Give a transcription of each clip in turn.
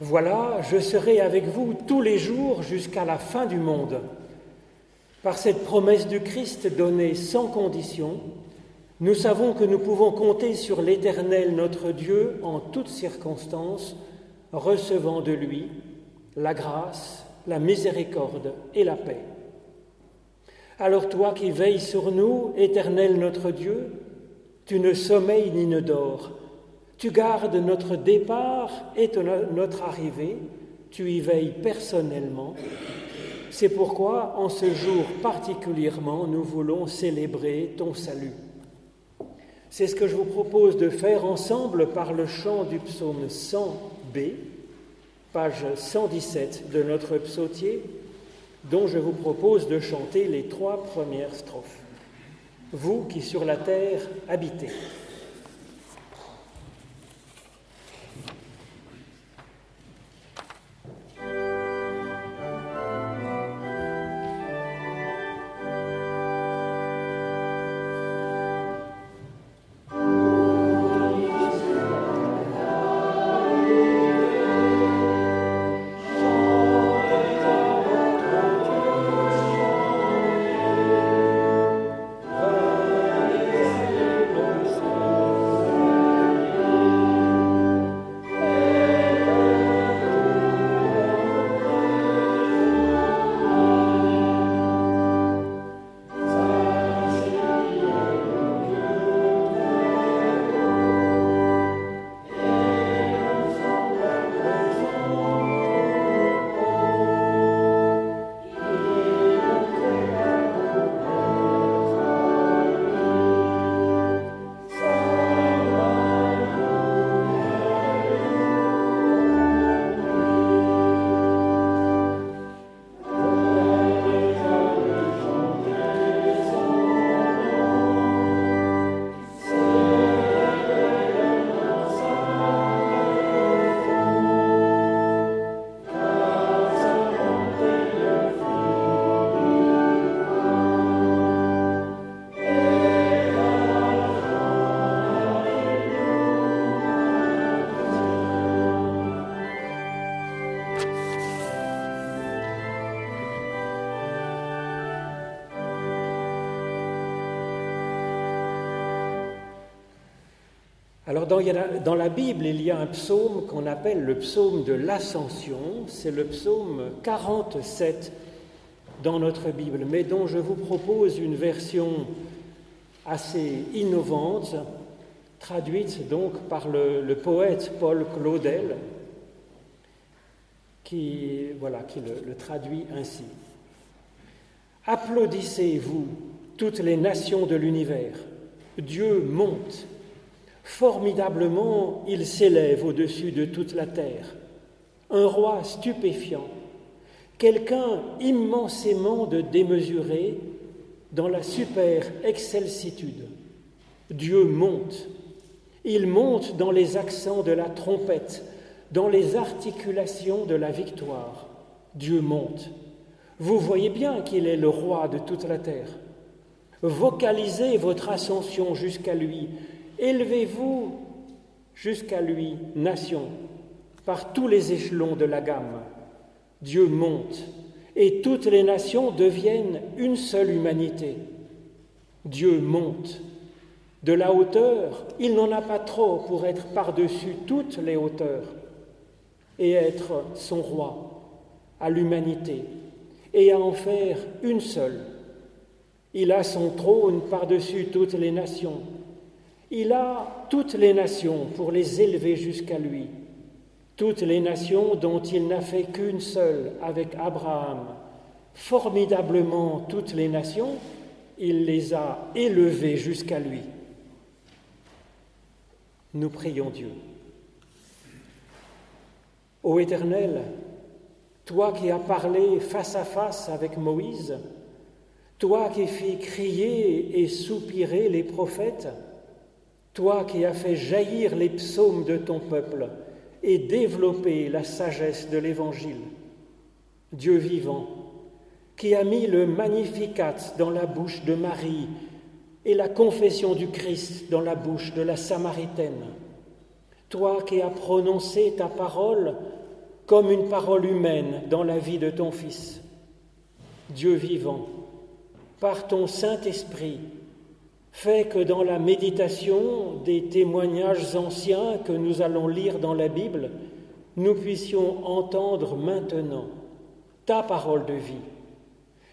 Voilà, je serai avec vous tous les jours jusqu'à la fin du monde. Par cette promesse du Christ donnée sans condition, nous savons que nous pouvons compter sur l'Éternel notre Dieu en toutes circonstances, recevant de lui la grâce, la miséricorde et la paix. Alors toi qui veilles sur nous, Éternel notre Dieu, tu ne sommeilles ni ne dors, tu gardes notre départ et notre arrivée, tu y veilles personnellement. C'est pourquoi en ce jour particulièrement, nous voulons célébrer ton salut. C'est ce que je vous propose de faire ensemble par le chant du psaume 100b, page 117 de notre psautier, dont je vous propose de chanter les trois premières strophes. Vous qui sur la terre habitez. Dans, la Bible, il y a un psaume qu'on appelle le psaume de l'ascension, c'est le psaume 47 dans notre Bible, mais dont je vous propose une version assez innovante, traduite donc par le, poète Paul Claudel, qui, voilà, qui le, le traduit ainsi. Applaudissez-vous, toutes les nations de l'univers. Dieu monte Formidablement, il s'élève au-dessus de toute la terre, un roi stupéfiant, quelqu'un immensément de démesuré dans la super excelsitude. Dieu monte, il monte dans les accents de la trompette, dans les articulations de la victoire. Dieu monte. Vous voyez bien qu'il est le roi de toute la terre. Vocalisez votre ascension jusqu'à lui, Élevez-vous jusqu'à lui, nation, par tous les échelons de la gamme. Dieu monte et toutes les nations deviennent une seule humanité. Dieu monte. De la hauteur, il n'en a pas trop pour être par-dessus toutes les hauteurs et être son roi à l'humanité et à en faire une seule. Il a son trône par-dessus toutes les nations il a toutes les nations pour les élever jusqu'à lui, toutes les nations dont il n'a fait qu'une seule avec Abraham. Formidablement toutes les nations, il les a élevées jusqu'à lui. Nous prions Dieu. Ô Éternel, toi qui as parlé face à face avec Moïse, toi qui fis crier et soupirer les prophètes, toi qui as fait jaillir les psaumes de ton peuple et développer la sagesse de l'Évangile, Dieu vivant, qui a mis le Magnificat dans la bouche de Marie et la confession du Christ dans la bouche de la Samaritaine, toi qui as prononcé ta parole comme une parole humaine dans la vie de ton Fils. Dieu vivant, par ton Saint-Esprit, fais que dans la méditation des témoignages anciens que nous allons lire dans la Bible, nous puissions entendre maintenant ta parole de vie,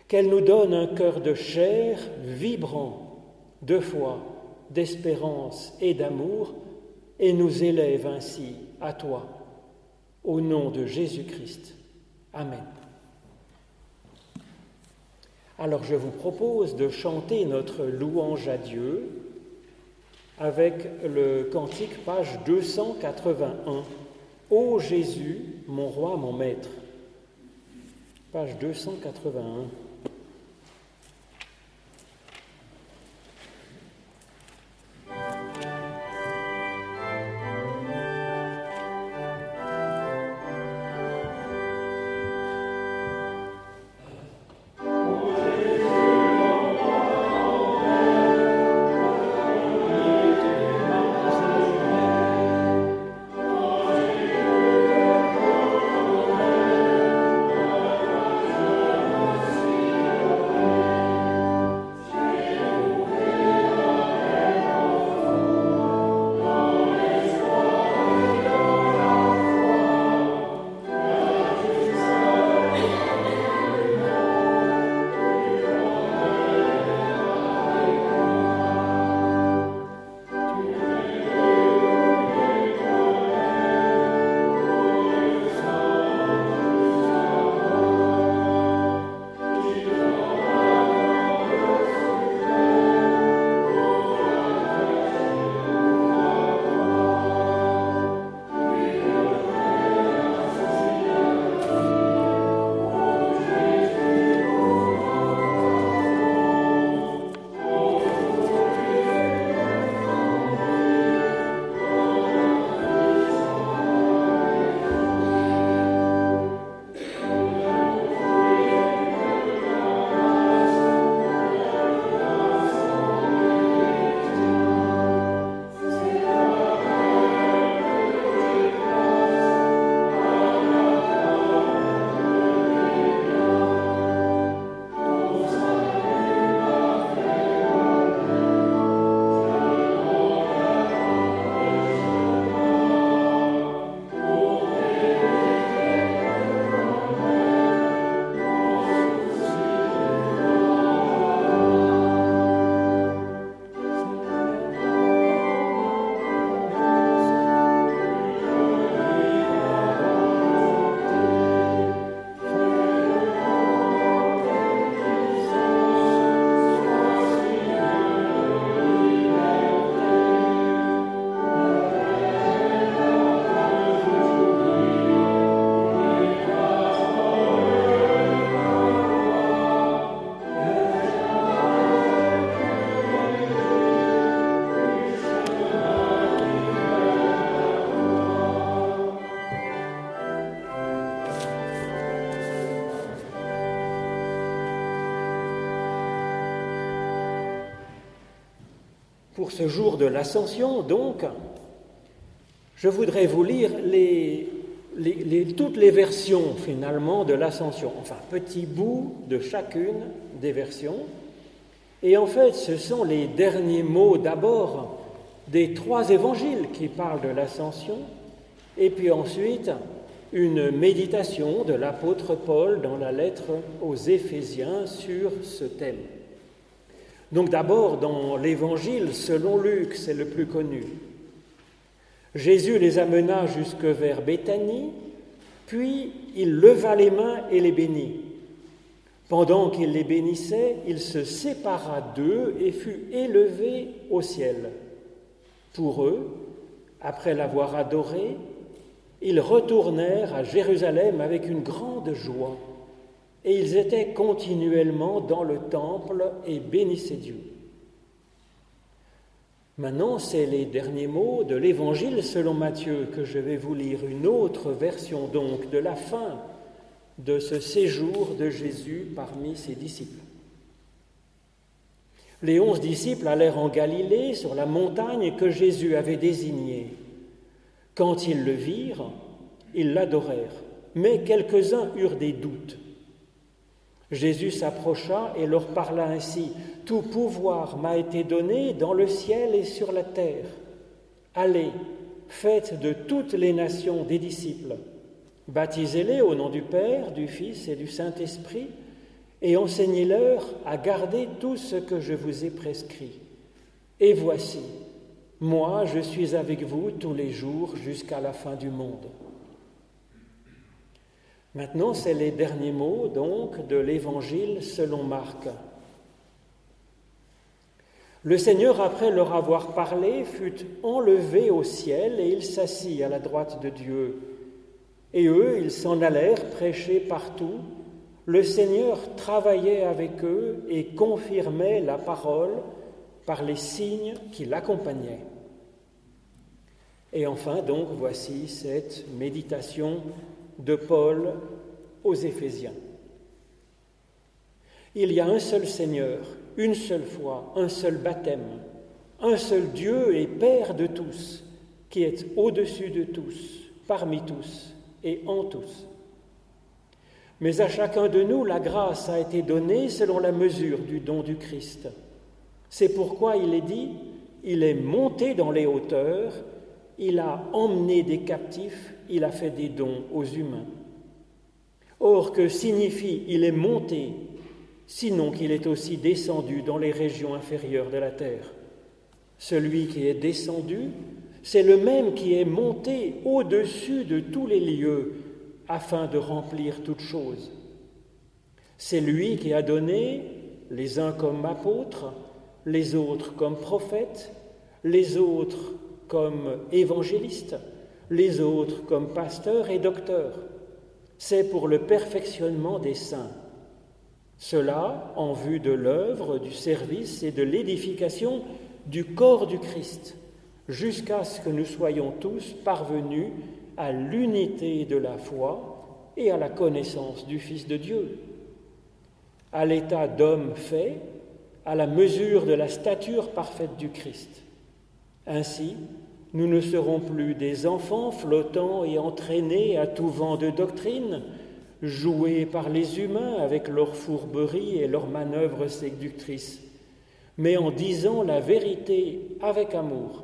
qu'elle nous donne un cœur de chair vibrant de foi, d'espérance et d'amour, et nous élève ainsi à toi, au nom de Jésus-Christ. Amen. Alors je vous propose de chanter notre louange à Dieu avec le cantique page 281. Ô Jésus, mon roi, mon maître. Page 281. Ce jour de l'ascension, donc, je voudrais vous lire toutes les versions finalement de l'ascension, enfin petit bout de chacune des versions. Et en fait, ce sont les derniers mots d'abord des trois évangiles qui parlent de l'ascension, et puis ensuite une méditation de l'apôtre Paul dans la lettre aux Éphésiens sur ce thème. Donc d'abord, dans l'Évangile selon Luc, c'est le plus connu. Jésus les amena jusque vers Béthanie, puis il leva les mains et les bénit. Pendant qu'il les bénissait, il se sépara d'eux et fut élevé au ciel. Pour eux, après l'avoir adoré, ils retournèrent à Jérusalem avec une grande joie et ils étaient continuellement dans le temple et bénissaient Dieu. Maintenant, c'est les derniers mots de l'Évangile selon Matthieu que je vais vous lire, une autre version donc de la fin de ce séjour de Jésus parmi ses disciples. Les onze disciples allèrent en Galilée sur la montagne que Jésus avait désignée. Quand ils le virent, ils l'adorèrent mais quelques-uns eurent des doutes. Jésus s'approcha et leur parla ainsi, Tout pouvoir m'a été donné dans le ciel et sur la terre. Allez, faites de toutes les nations des disciples, baptisez-les au nom du Père, du Fils et du Saint-Esprit, et enseignez-leur à garder tout ce que je vous ai prescrit. Et voici, moi je suis avec vous tous les jours jusqu'à la fin du monde. Maintenant, c'est les derniers mots donc de l'Évangile selon Marc. Le Seigneur, après leur avoir parlé, fut enlevé au ciel et il s'assit à la droite de Dieu. Et eux, ils s'en allèrent prêcher partout. Le Seigneur travaillait avec eux et confirmait la parole par les signes qui l'accompagnaient. Et enfin, donc, voici cette méditation de Paul aux Éphésiens. Il y a un seul Seigneur, une seule foi, un seul baptême, un seul Dieu et Père de tous, qui est au-dessus de tous, parmi tous et en tous. Mais à chacun de nous, la grâce a été donnée selon la mesure du don du Christ. C'est pourquoi il est dit, il est monté dans les hauteurs, il a emmené des captifs, il a fait des dons aux humains. Or, que signifie il est monté, sinon qu'il est aussi descendu dans les régions inférieures de la terre? Celui qui est descendu, c'est le même qui est monté au-dessus de tous les lieux afin de remplir toutes choses. C'est lui qui a donné les uns comme apôtres, les autres comme prophètes, les autres comme évangélistes, les autres comme pasteurs et docteurs. C'est pour le perfectionnement des saints. Cela en vue de l'œuvre, du service et de l'édification du corps du Christ, jusqu'à ce que nous soyons tous parvenus à l'unité de la foi et à la connaissance du Fils de Dieu, à l'état d'homme fait, à la mesure de la stature parfaite du Christ. Ainsi, nous ne serons plus des enfants flottants et entraînés à tout vent de doctrine, joués par les humains avec leurs fourberies et leurs manœuvres séductrices, mais en disant la vérité avec amour,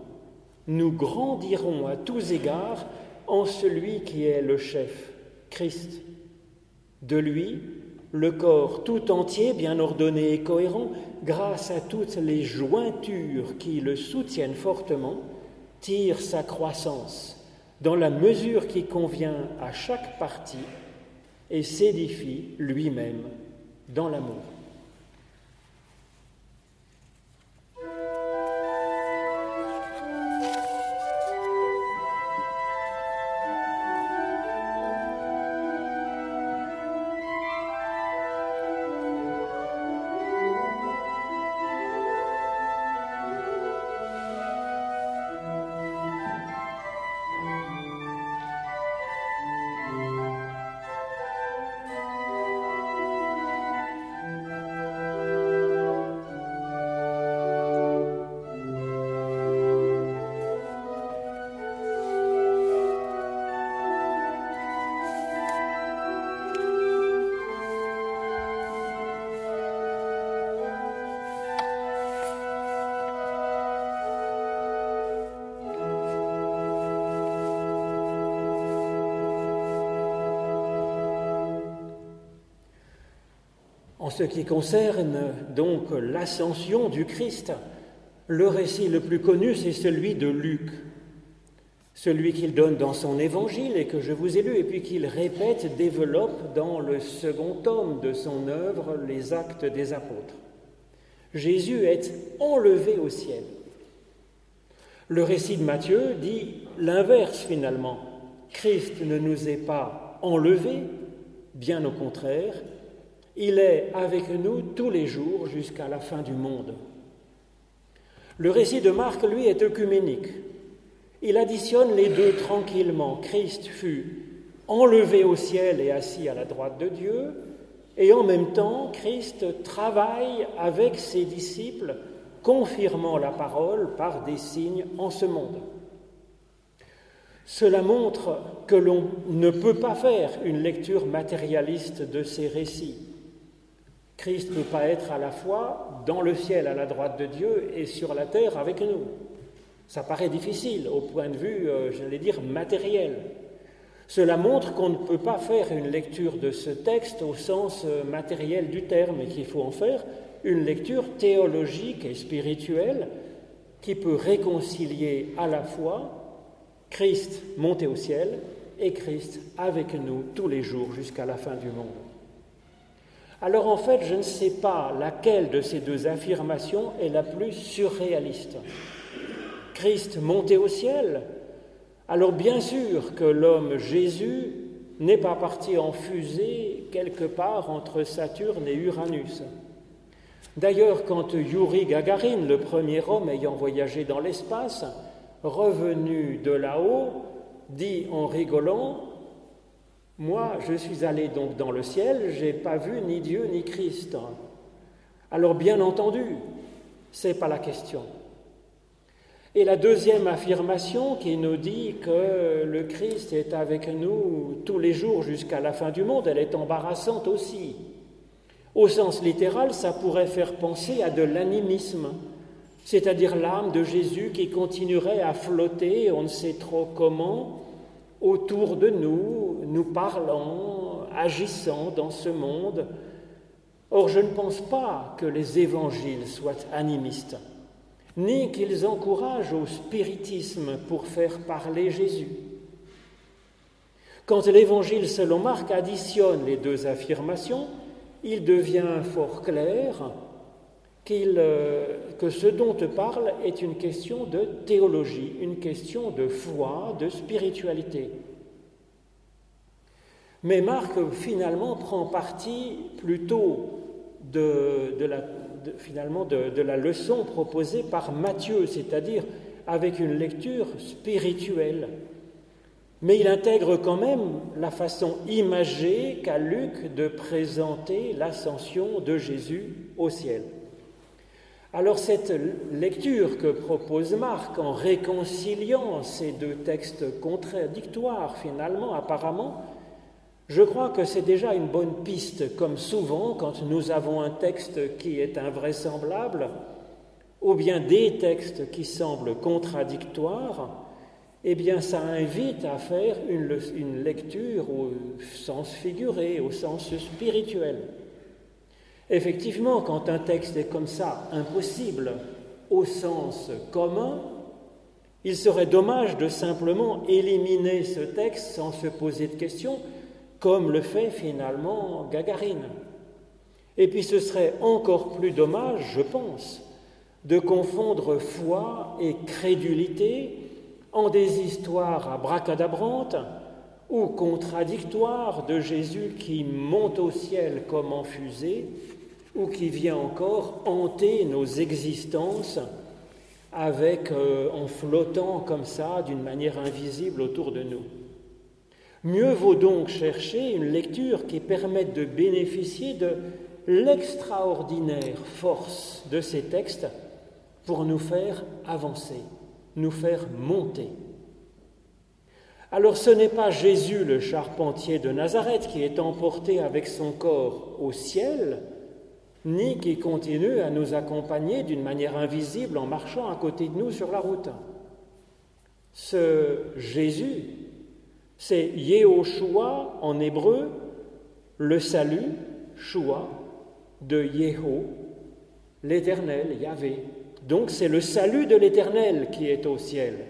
nous grandirons à tous égards en celui qui est le chef, Christ. De lui, le corps tout entier, bien ordonné et cohérent, grâce à toutes les jointures qui le soutiennent fortement, tire sa croissance dans la mesure qui convient à chaque partie et s'édifie lui-même dans l'amour. Ce qui concerne donc l'ascension du Christ, le récit le plus connu, c'est celui de Luc, celui qu'il donne dans son évangile et que je vous ai lu, et puis qu'il répète, développe dans le second tome de son œuvre, Les Actes des Apôtres. Jésus est enlevé au ciel. Le récit de Matthieu dit l'inverse finalement. Christ ne nous est pas enlevé, bien au contraire, il est avec nous tous les jours jusqu'à la fin du monde. Le récit de Marc, lui, est œcuménique. Il additionne les deux tranquillement. Christ fut enlevé au ciel et assis à la droite de Dieu, et en même temps, Christ travaille avec ses disciples, confirmant la parole par des signes en ce monde. Cela montre que l'on ne peut pas faire une lecture matérialiste de ces récits. Christ ne peut pas être à la fois dans le ciel à la droite de Dieu et sur la terre avec nous. Ça paraît difficile au point de vue, euh, j'allais dire, matériel. Cela montre qu'on ne peut pas faire une lecture de ce texte au sens euh, matériel du terme et qu'il faut en faire une lecture théologique et spirituelle qui peut réconcilier à la fois Christ monté au ciel et Christ avec nous tous les jours jusqu'à la fin du monde. Alors en fait, je ne sais pas laquelle de ces deux affirmations est la plus surréaliste. Christ monté au ciel Alors bien sûr que l'homme Jésus n'est pas parti en fusée quelque part entre Saturne et Uranus. D'ailleurs, quand Yuri Gagarin, le premier homme ayant voyagé dans l'espace, revenu de là-haut, dit en rigolant Moi, je suis allé donc dans le ciel, j'ai pas vu ni Dieu ni Christ. Alors, bien entendu, c'est pas la question. Et la deuxième affirmation qui nous dit que le Christ est avec nous tous les jours jusqu'à la fin du monde, elle est embarrassante aussi. Au sens littéral, ça pourrait faire penser à de l'animisme, c'est-à-dire l'âme de Jésus qui continuerait à flotter, on ne sait trop comment, autour de nous, nous parlant, agissant dans ce monde. Or, je ne pense pas que les évangiles soient animistes, ni qu'ils encouragent au spiritisme pour faire parler Jésus. Quand l'évangile selon Marc additionne les deux affirmations, il devient fort clair euh, que ce dont te parle est une question de théologie, une question de foi, de spiritualité. Mais Marc finalement prend parti plutôt de, la, de la leçon proposée par Matthieu, c'est-à-dire avec une lecture spirituelle. Mais il intègre quand même la façon imagée qu'a Luc de présenter l'ascension de Jésus au ciel. Alors cette lecture que propose Marc en réconciliant ces deux textes contradictoires finalement, apparemment, je crois que c'est déjà une bonne piste, comme souvent quand nous avons un texte qui est invraisemblable, ou bien des textes qui semblent contradictoires, eh bien ça invite à faire une, une lecture au sens figuré, au sens spirituel. Effectivement, quand un texte est comme ça, impossible au sens commun, il serait dommage de simplement éliminer ce texte sans se poser de questions, comme le fait finalement Gagarine. Et puis ce serait encore plus dommage, je pense, de confondre foi et crédulité en des histoires abracadabrantes ou contradictoires de Jésus qui monte au ciel comme en fusée ou qui vient encore hanter nos existences avec, euh, en flottant comme ça d'une manière invisible autour de nous. Mieux vaut donc chercher une lecture qui permette de bénéficier de l'extraordinaire force de ces textes pour nous faire avancer, nous faire monter. Alors ce n'est pas Jésus le charpentier de Nazareth qui est emporté avec son corps au ciel, ni qui continue à nous accompagner d'une manière invisible en marchant à côté de nous sur la route. Ce Jésus, c'est Yehoshua en hébreu, le salut, Shua, de Yeho, l'éternel, Yahvé. Donc c'est le salut de l'éternel qui est au ciel.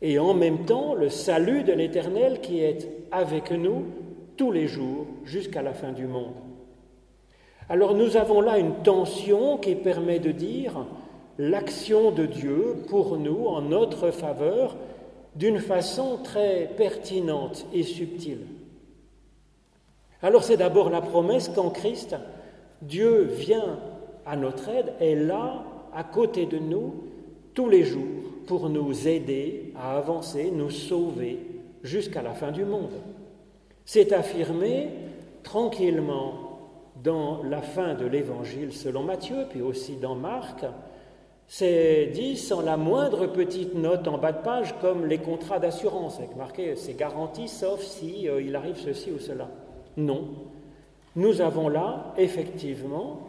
Et en même temps, le salut de l'éternel qui est avec nous tous les jours jusqu'à la fin du monde. Alors nous avons là une tension qui permet de dire l'action de Dieu pour nous en notre faveur d'une façon très pertinente et subtile. Alors c'est d'abord la promesse qu'en Christ, Dieu vient à notre aide, est là, à côté de nous, tous les jours, pour nous aider à avancer, nous sauver jusqu'à la fin du monde. C'est affirmé tranquillement dans la fin de l'évangile selon Matthieu, puis aussi dans Marc, C'est dit sans la moindre petite note en bas de page, comme les contrats d'assurance, avec marqué c'est garanti sauf si euh, il arrive ceci ou cela. Non. Nous avons là, effectivement,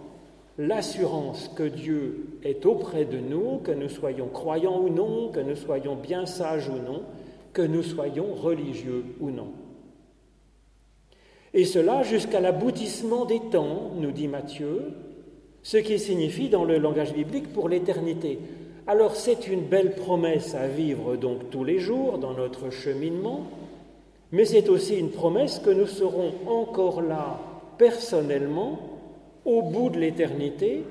l'assurance que Dieu est auprès de nous, que nous soyons croyants ou non, que nous soyons bien sages ou non, que nous soyons religieux ou non. Et cela jusqu'à l'aboutissement des temps, nous dit Matthieu, ce qui signifie dans le langage biblique pour l'éternité. Alors c'est une belle promesse à vivre donc tous les jours dans notre cheminement, mais c'est aussi une promesse que nous serons encore là personnellement au bout de l'éternité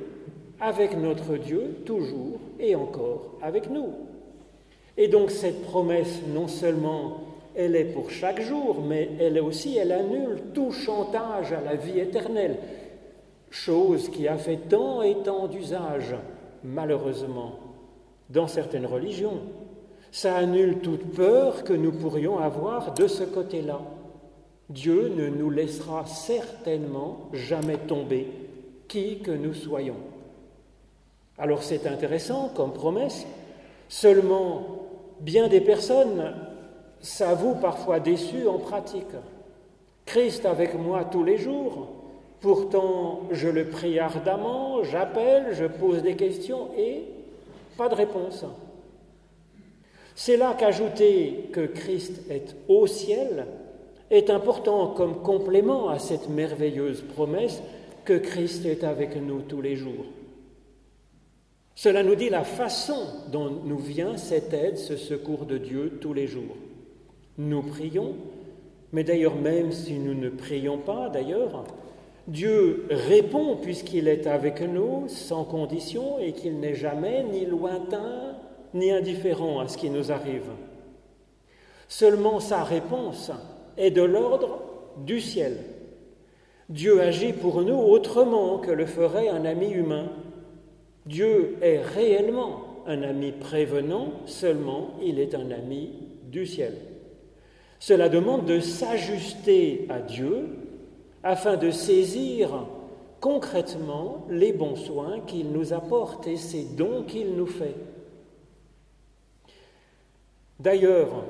avec notre Dieu toujours et encore avec nous. Et donc cette promesse, non seulement elle est pour chaque jour, mais elle est aussi, elle annule tout chantage à la vie éternelle chose qui a fait tant et tant d'usage, malheureusement, dans certaines religions. Ça annule toute peur que nous pourrions avoir de ce côté-là. Dieu ne nous laissera certainement jamais tomber, qui que nous soyons. Alors c'est intéressant comme promesse, seulement bien des personnes s'avouent parfois déçues en pratique. Christ avec moi tous les jours, Pourtant, je le prie ardemment, j'appelle, je pose des questions et pas de réponse. C'est là qu'ajouter que Christ est au ciel est important comme complément à cette merveilleuse promesse que Christ est avec nous tous les jours. Cela nous dit la façon dont nous vient cette aide, ce secours de Dieu tous les jours. Nous prions, mais d'ailleurs même si nous ne prions pas, d'ailleurs, Dieu répond puisqu'il est avec nous sans condition et qu'il n'est jamais ni lointain ni indifférent à ce qui nous arrive. Seulement sa réponse est de l'ordre du ciel. Dieu agit pour nous autrement que le ferait un ami humain. Dieu est réellement un ami prévenant, seulement il est un ami du ciel. Cela demande de s'ajuster à Dieu afin de saisir concrètement les bons soins qu'il nous apporte et ces dons qu'il nous fait. D'ailleurs,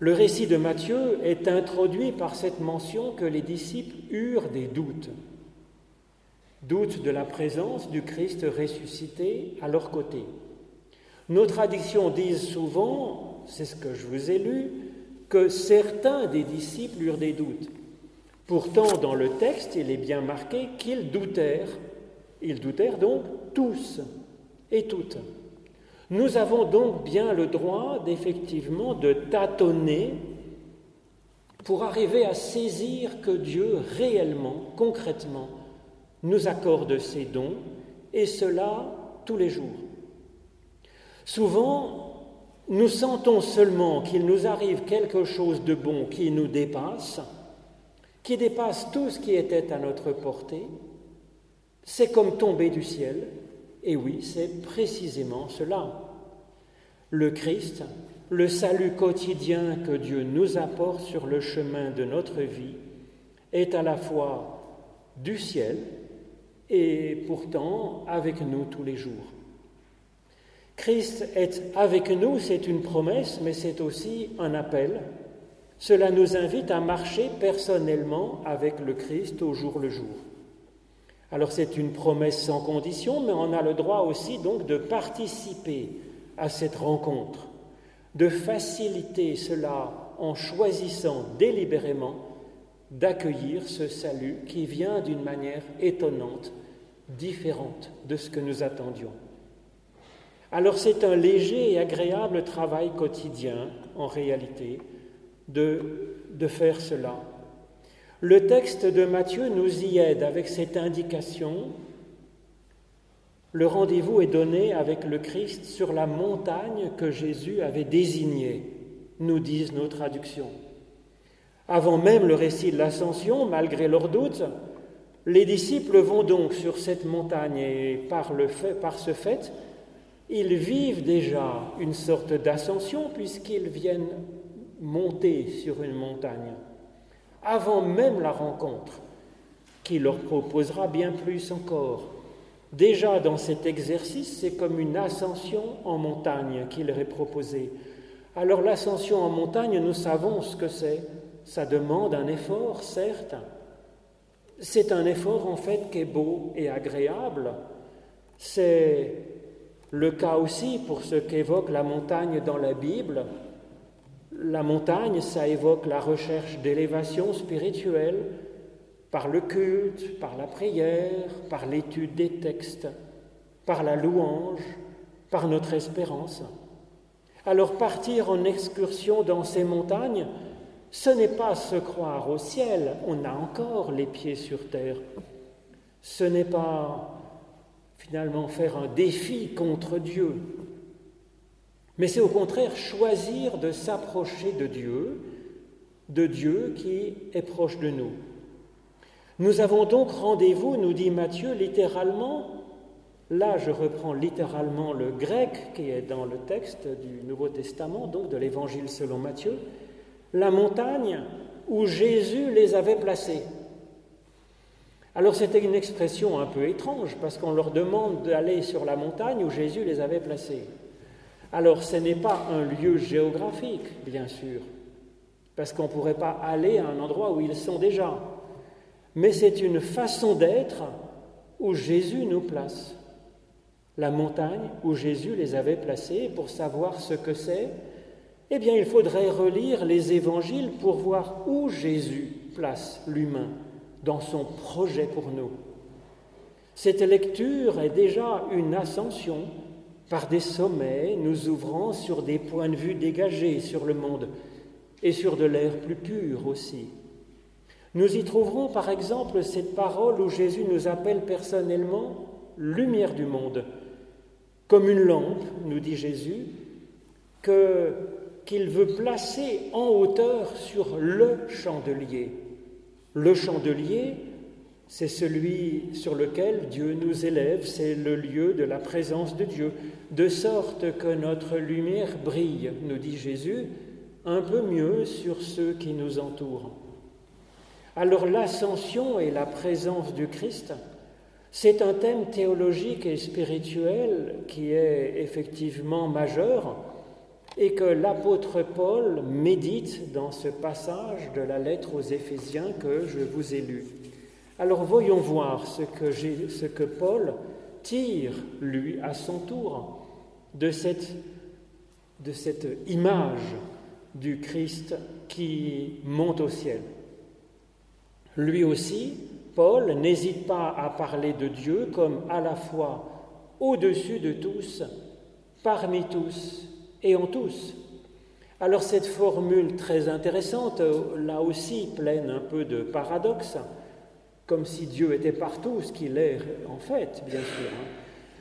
le récit de Matthieu est introduit par cette mention que les disciples eurent des doutes. Doutes de la présence du Christ ressuscité à leur côté. Nos traditions disent souvent, c'est ce que je vous ai lu, que certains des disciples eurent des doutes. Pourtant, dans le texte, il est bien marqué qu'ils doutèrent. Ils doutèrent donc tous et toutes. Nous avons donc bien le droit d'effectivement de tâtonner pour arriver à saisir que Dieu réellement, concrètement, nous accorde ses dons, et cela tous les jours. Souvent, nous sentons seulement qu'il nous arrive quelque chose de bon qui nous dépasse, qui dépasse tout ce qui était à notre portée, c'est comme tomber du ciel. Et oui, c'est précisément cela. Le Christ, le salut quotidien que Dieu nous apporte sur le chemin de notre vie, est à la fois du ciel et pourtant avec nous tous les jours. Christ est avec nous, c'est une promesse, mais c'est aussi un appel cela nous invite à marcher personnellement avec le Christ au jour le jour. Alors c'est une promesse sans condition, mais on a le droit aussi donc de participer à cette rencontre, de faciliter cela en choisissant délibérément d'accueillir ce salut qui vient d'une manière étonnante, différente de ce que nous attendions. Alors c'est un léger et agréable travail quotidien en réalité, de, faire cela. Le texte de Matthieu nous y aide avec cette indication. Le rendez-vous est donné avec le Christ sur la montagne que Jésus avait désignée, nous disent nos traductions. Avant même le récit de l'ascension, malgré leurs doutes, les disciples vont donc sur cette montagne et par, le par ce fait, ils vivent déjà une sorte d'ascension puisqu'ils viennent monter sur une montagne, avant même la rencontre, qui leur proposera bien plus encore. Déjà dans cet exercice, c'est comme une ascension en montagne qu'il est proposé. Alors l'ascension en montagne, nous savons ce que c'est. Ça demande un effort, certes. C'est un effort en fait qui est beau et agréable. C'est le cas aussi pour ce qu'évoque la montagne dans la Bible. La montagne, ça évoque la recherche d'élévation spirituelle par le culte, par la prière, par l'étude des textes, par la louange, par notre espérance. Alors partir en excursion dans ces montagnes, ce n'est pas se croire au ciel, on a encore les pieds sur terre. Ce n'est pas finalement faire un défi contre Dieu, mais c'est au contraire choisir de s'approcher de Dieu, de Dieu qui est proche de nous. Nous avons donc rendez-vous, nous dit Matthieu, littéralement Là, je reprends littéralement le grec qui est dans le texte du Nouveau Testament, donc de l'Évangile selon Matthieu, la montagne où Jésus les avait placés. Alors c'était une expression un peu étrange parce qu'on leur demande d'aller sur la montagne où Jésus les avait placés. Alors ce n'est pas un lieu géographique, bien sûr, parce qu'on ne pourrait pas aller à un endroit où ils sont déjà, mais c'est une façon d'être où Jésus nous place la montagne où Jésus les avait placés. Pour savoir ce que c'est, eh bien, il faudrait relire les évangiles pour voir où Jésus place l'humain dans son projet pour nous. Cette lecture est déjà une ascension par des sommets nous ouvrant sur des points de vue dégagés sur le monde et sur de l'air plus pur aussi. Nous y trouverons par exemple cette parole où Jésus nous appelle personnellement lumière du monde comme une lampe, nous dit Jésus, qu'il veut placer en hauteur sur le chandelier. Le chandelier, c'est celui sur lequel Dieu nous élève, c'est le lieu de la présence de Dieu, de sorte que notre lumière brille, nous dit Jésus, un peu mieux sur ceux qui nous entourent. Alors l'ascension et la présence du Christ, c'est un thème théologique et spirituel qui est effectivement majeur et que l'apôtre Paul médite dans ce passage de la lettre aux Éphésiens que je vous ai lu. Alors voyons voir ce que, Paul tire, lui, à son tour, de cette image du Christ qui monte au ciel. Lui aussi, Paul n'hésite pas à parler de Dieu comme à la fois au-dessus de tous, parmi tous et en tous. Alors cette formule très intéressante, là aussi pleine un peu de paradoxe, comme si Dieu était partout, ce qu'il est en fait, bien sûr. Hein.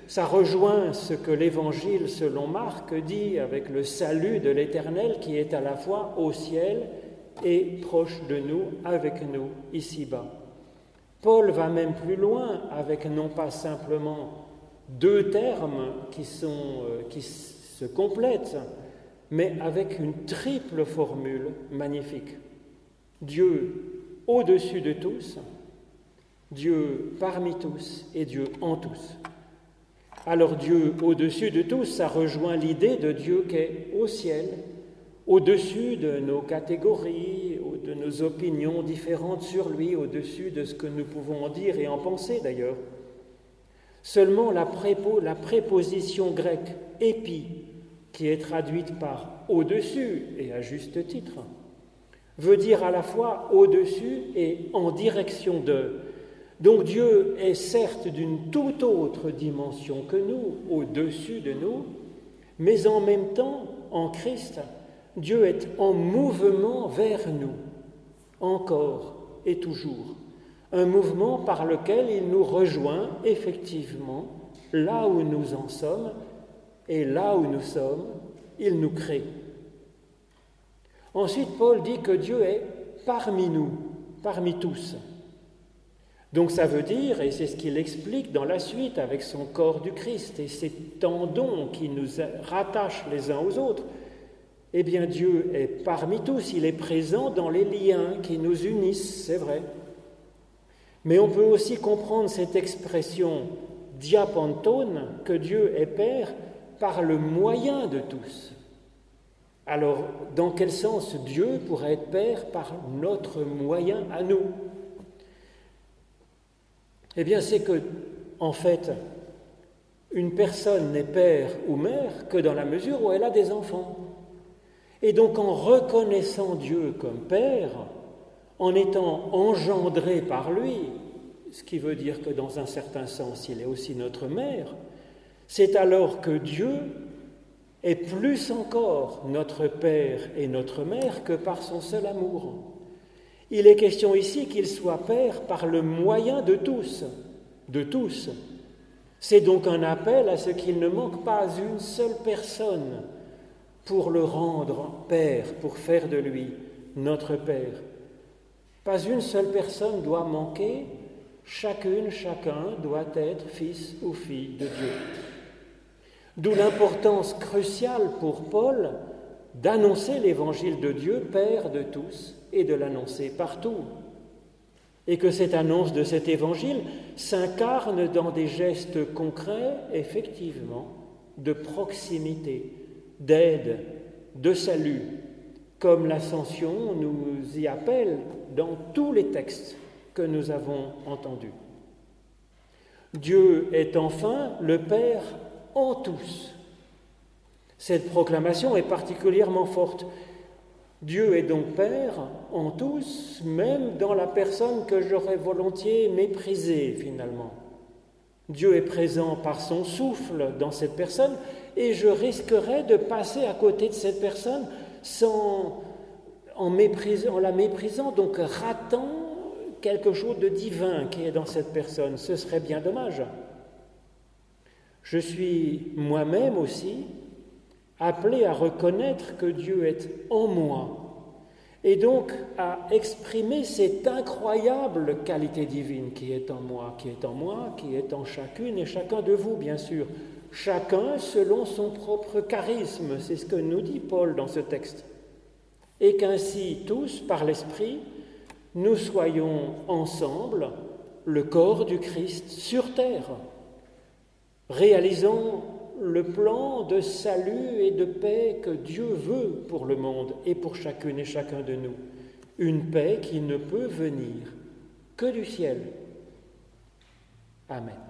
Ça rejoint ce que l'Évangile selon Marc dit avec le salut de l'Éternel qui est à la fois au ciel et proche de nous, avec nous, ici-bas. Paul va même plus loin avec non pas simplement deux termes qui, sont, euh, qui se complètent, mais avec une triple formule magnifique. Dieu au-dessus de tous, Dieu parmi tous et Dieu en tous. Alors Dieu au-dessus de tous, ça rejoint l'idée de Dieu qui est au ciel, au-dessus de nos catégories, de nos opinions différentes sur lui, au-dessus de ce que nous pouvons en dire et en penser d'ailleurs. Seulement la, la préposition grecque épi, qui est traduite par au-dessus et à juste titre, veut dire à la fois au-dessus et en direction de. Donc Dieu est certes d'une toute autre dimension que nous, au-dessus de nous, mais en même temps, en Christ, Dieu est en mouvement vers nous, encore et toujours. Un mouvement par lequel il nous rejoint effectivement là où nous en sommes, et là où nous sommes, il nous crée. Ensuite, Paul dit que Dieu est parmi nous, parmi tous. Donc ça veut dire, et c'est ce qu'il explique dans la suite avec son corps du Christ et ses tendons qui nous rattachent les uns aux autres, eh bien Dieu est parmi tous, il est présent dans les liens qui nous unissent, c'est vrai. Mais on peut aussi comprendre cette expression diapantone, que Dieu est Père par le moyen de tous. Alors, dans quel sens Dieu pourrait être Père par notre moyen à nous? Eh bien, c'est que, en fait, une personne n'est père ou mère que dans la mesure où elle a des enfants. Et donc, en reconnaissant Dieu comme Père, en étant engendré par lui, ce qui veut dire que dans un certain sens, il est aussi notre mère, c'est alors que Dieu est plus encore notre Père et notre Mère que par son seul amour. Il est question ici qu'il soit Père par le moyen de tous, de tous. C'est donc un appel à ce qu'il ne manque pas une seule personne pour le rendre Père, pour faire de lui notre Père. Pas une seule personne doit manquer, chacune, chacun doit être fils ou fille de Dieu. D'où l'importance cruciale pour Paul d'annoncer l'évangile de Dieu, Père de tous, et de l'annoncer partout. Et que cette annonce de cet évangile s'incarne dans des gestes concrets, effectivement, de proximité, d'aide, de salut, comme l'ascension nous y appelle dans tous les textes que nous avons entendus. Dieu est enfin le Père en tous. Cette proclamation est particulièrement forte. Dieu est donc Père en tous, même dans la personne que j'aurais volontiers méprisée finalement. Dieu est présent par son souffle dans cette personne et je risquerais de passer à côté de cette personne sans, en, en la méprisant, donc ratant quelque chose de divin qui est dans cette personne. Ce serait bien dommage. Je suis moi-même aussi appelé à reconnaître que Dieu est en moi et donc à exprimer cette incroyable qualité divine qui est en moi, qui est en moi, qui est en chacune et chacun de vous, bien sûr. Chacun selon son propre charisme, c'est ce que nous dit Paul dans ce texte. Et qu'ainsi tous, par l'Esprit, nous soyons ensemble le corps du Christ sur terre réalisant le plan de salut et de paix que Dieu veut pour le monde et pour chacune et chacun de nous. Une paix qui ne peut venir que du ciel. Amen.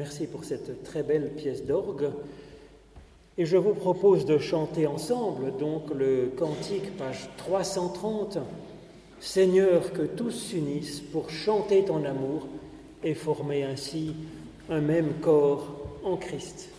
Merci pour cette très belle pièce d'orgue. Et je vous propose de chanter ensemble donc le cantique, page 330. Seigneur, que tous s'unissent pour chanter ton amour et former ainsi un même corps en Christ.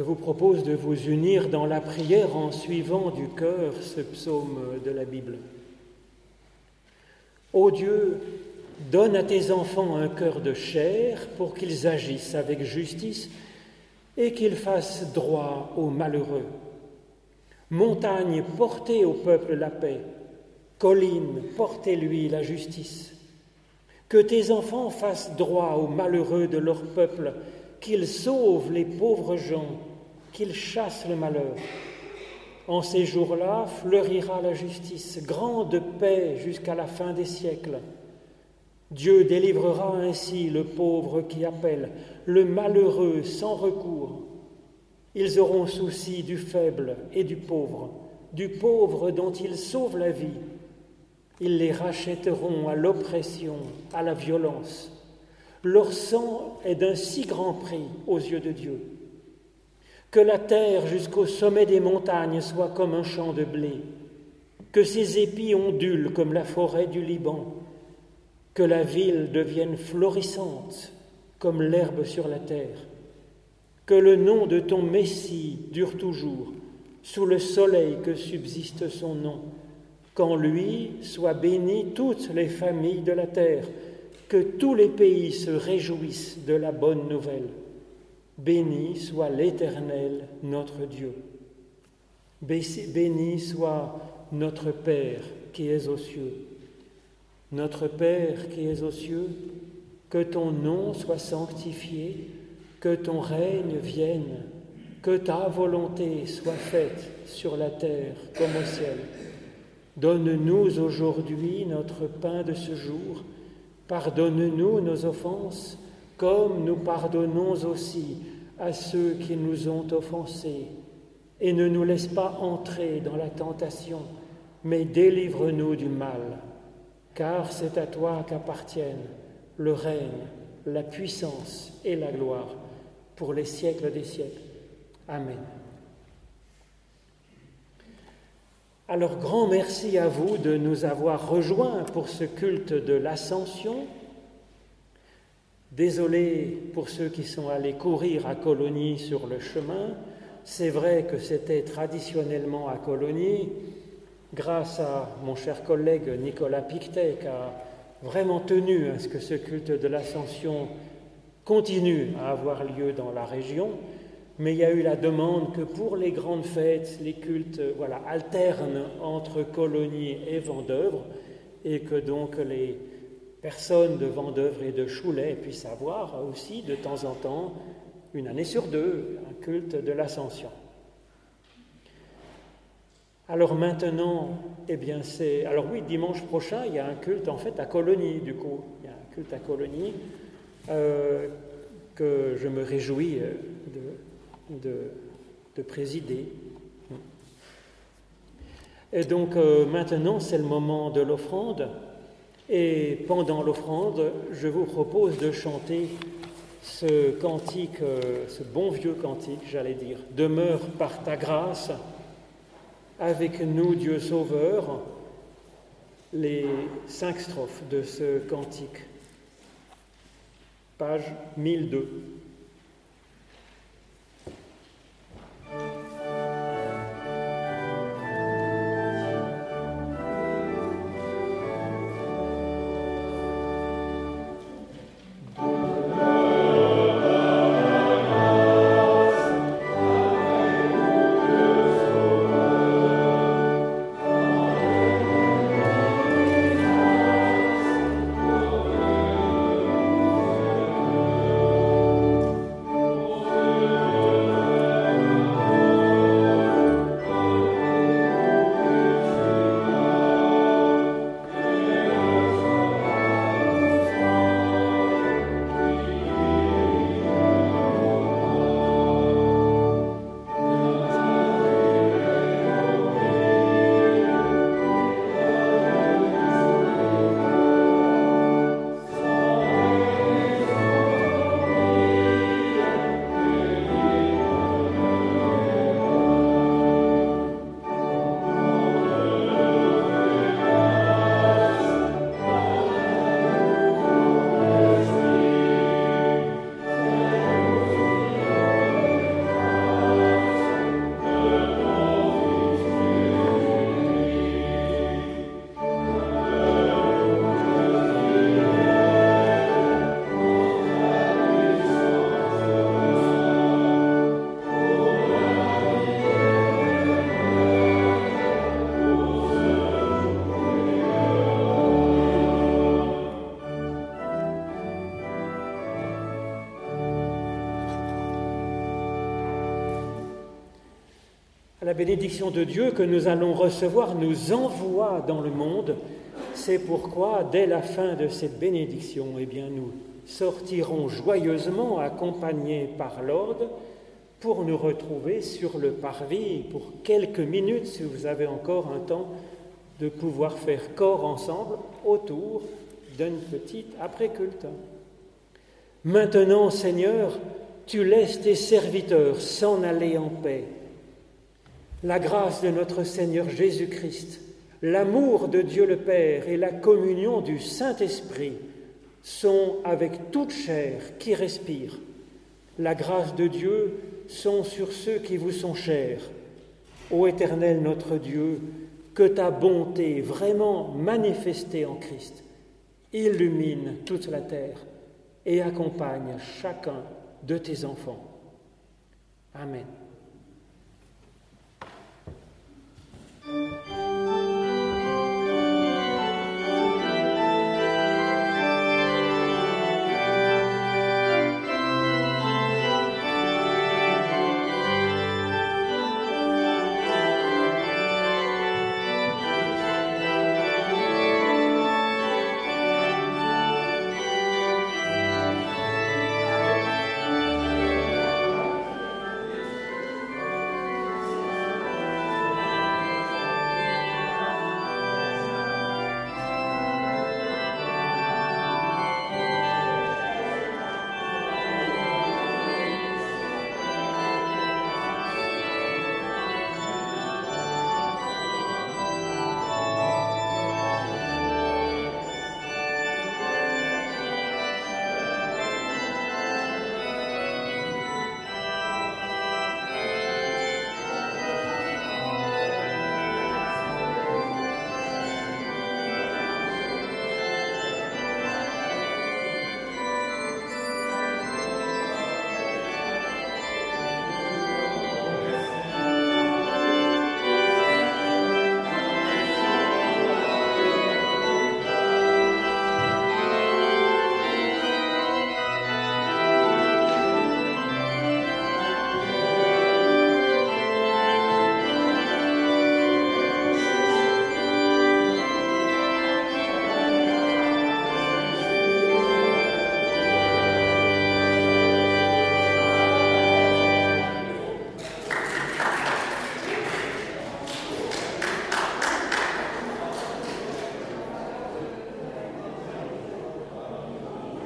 Je vous propose de vous unir dans la prière en suivant du cœur ce psaume de la Bible. Ô Dieu, donne à tes enfants un cœur de chair pour qu'ils agissent avec justice et qu'ils fassent droit aux malheureux. Montagne, portez au peuple la paix. Colline, portez-lui la justice. Que tes enfants fassent droit aux malheureux de leur peuple qu'il sauve les pauvres gens, qu'il chasse le malheur. En ces jours-là fleurira la justice, grande paix jusqu'à la fin des siècles. Dieu délivrera ainsi le pauvre qui appelle, le malheureux sans recours. Ils auront souci du faible et du pauvre, du pauvre dont ils sauvent la vie. Ils les rachèteront à l'oppression, à la violence. Leur sang est d'un si grand prix aux yeux de Dieu. Que la terre jusqu'au sommet des montagnes soit comme un champ de blé, que ses épis ondulent comme la forêt du Liban, que la ville devienne florissante comme l'herbe sur la terre, que le nom de ton Messie dure toujours, sous le soleil que subsiste son nom, qu'en lui soient bénies toutes les familles de la terre, que tous les pays se réjouissent de la bonne nouvelle. Béni soit l'Éternel, notre Dieu. Béni soit notre Père qui es aux cieux. Notre Père qui es aux cieux, que ton nom soit sanctifié, que ton règne vienne, que ta volonté soit faite sur la terre comme au ciel. Donne-nous aujourd'hui notre pain de ce jour Pardonne-nous nos offenses, comme nous pardonnons aussi à ceux qui nous ont offensés. Et ne nous laisse pas entrer dans la tentation, mais délivre-nous du mal. Car c'est à toi qu'appartiennent le règne, la puissance et la gloire pour les siècles des siècles. Amen. Alors grand merci à vous de nous avoir rejoints pour ce culte de l'ascension. Désolé pour ceux qui sont allés courir à Colonie sur le chemin. C'est vrai que c'était traditionnellement à Colonie, grâce à mon cher collègue Nicolas Pictet qui a vraiment tenu à ce que ce culte de l'ascension continue à avoir lieu dans la région mais il y a eu la demande que pour les grandes fêtes, les cultes voilà, alternent entre Colonie et Vendœuvre, et que donc les personnes de Vendœuvre et de Choulet puissent avoir aussi de temps en temps, une année sur deux, un culte de l'Ascension. Alors maintenant, eh bien c'est. Alors oui, dimanche prochain, il y a un culte en fait à Colonie, du coup. Il y a un culte à Colonie euh, que je me réjouis euh, de, de, présider. Et donc euh, maintenant, c'est le moment de l'offrande. Et pendant l'offrande, je vous propose de chanter ce cantique, euh, ce bon vieux cantique, j'allais dire, Demeure par ta grâce, avec nous Dieu Sauveur, les cinq strophes de ce cantique. Page 1002. La bénédiction de Dieu que nous allons recevoir nous envoie dans le monde. C'est pourquoi, dès la fin de cette bénédiction, eh nous sortirons joyeusement, accompagnés par l'ordre, pour nous retrouver sur le parvis pour quelques minutes, si vous avez encore un temps, de pouvoir faire corps ensemble autour d'une petite après-culte. Maintenant, Seigneur, tu laisses tes serviteurs s'en aller en paix la grâce de notre Seigneur Jésus-Christ, l'amour de Dieu le Père et la communion du Saint-Esprit sont avec toute chair qui respire. La grâce de Dieu sont sur ceux qui vous sont chers. Ô Éternel notre Dieu, que ta bonté vraiment manifestée en Christ illumine toute la terre et accompagne chacun de tes enfants. Amen.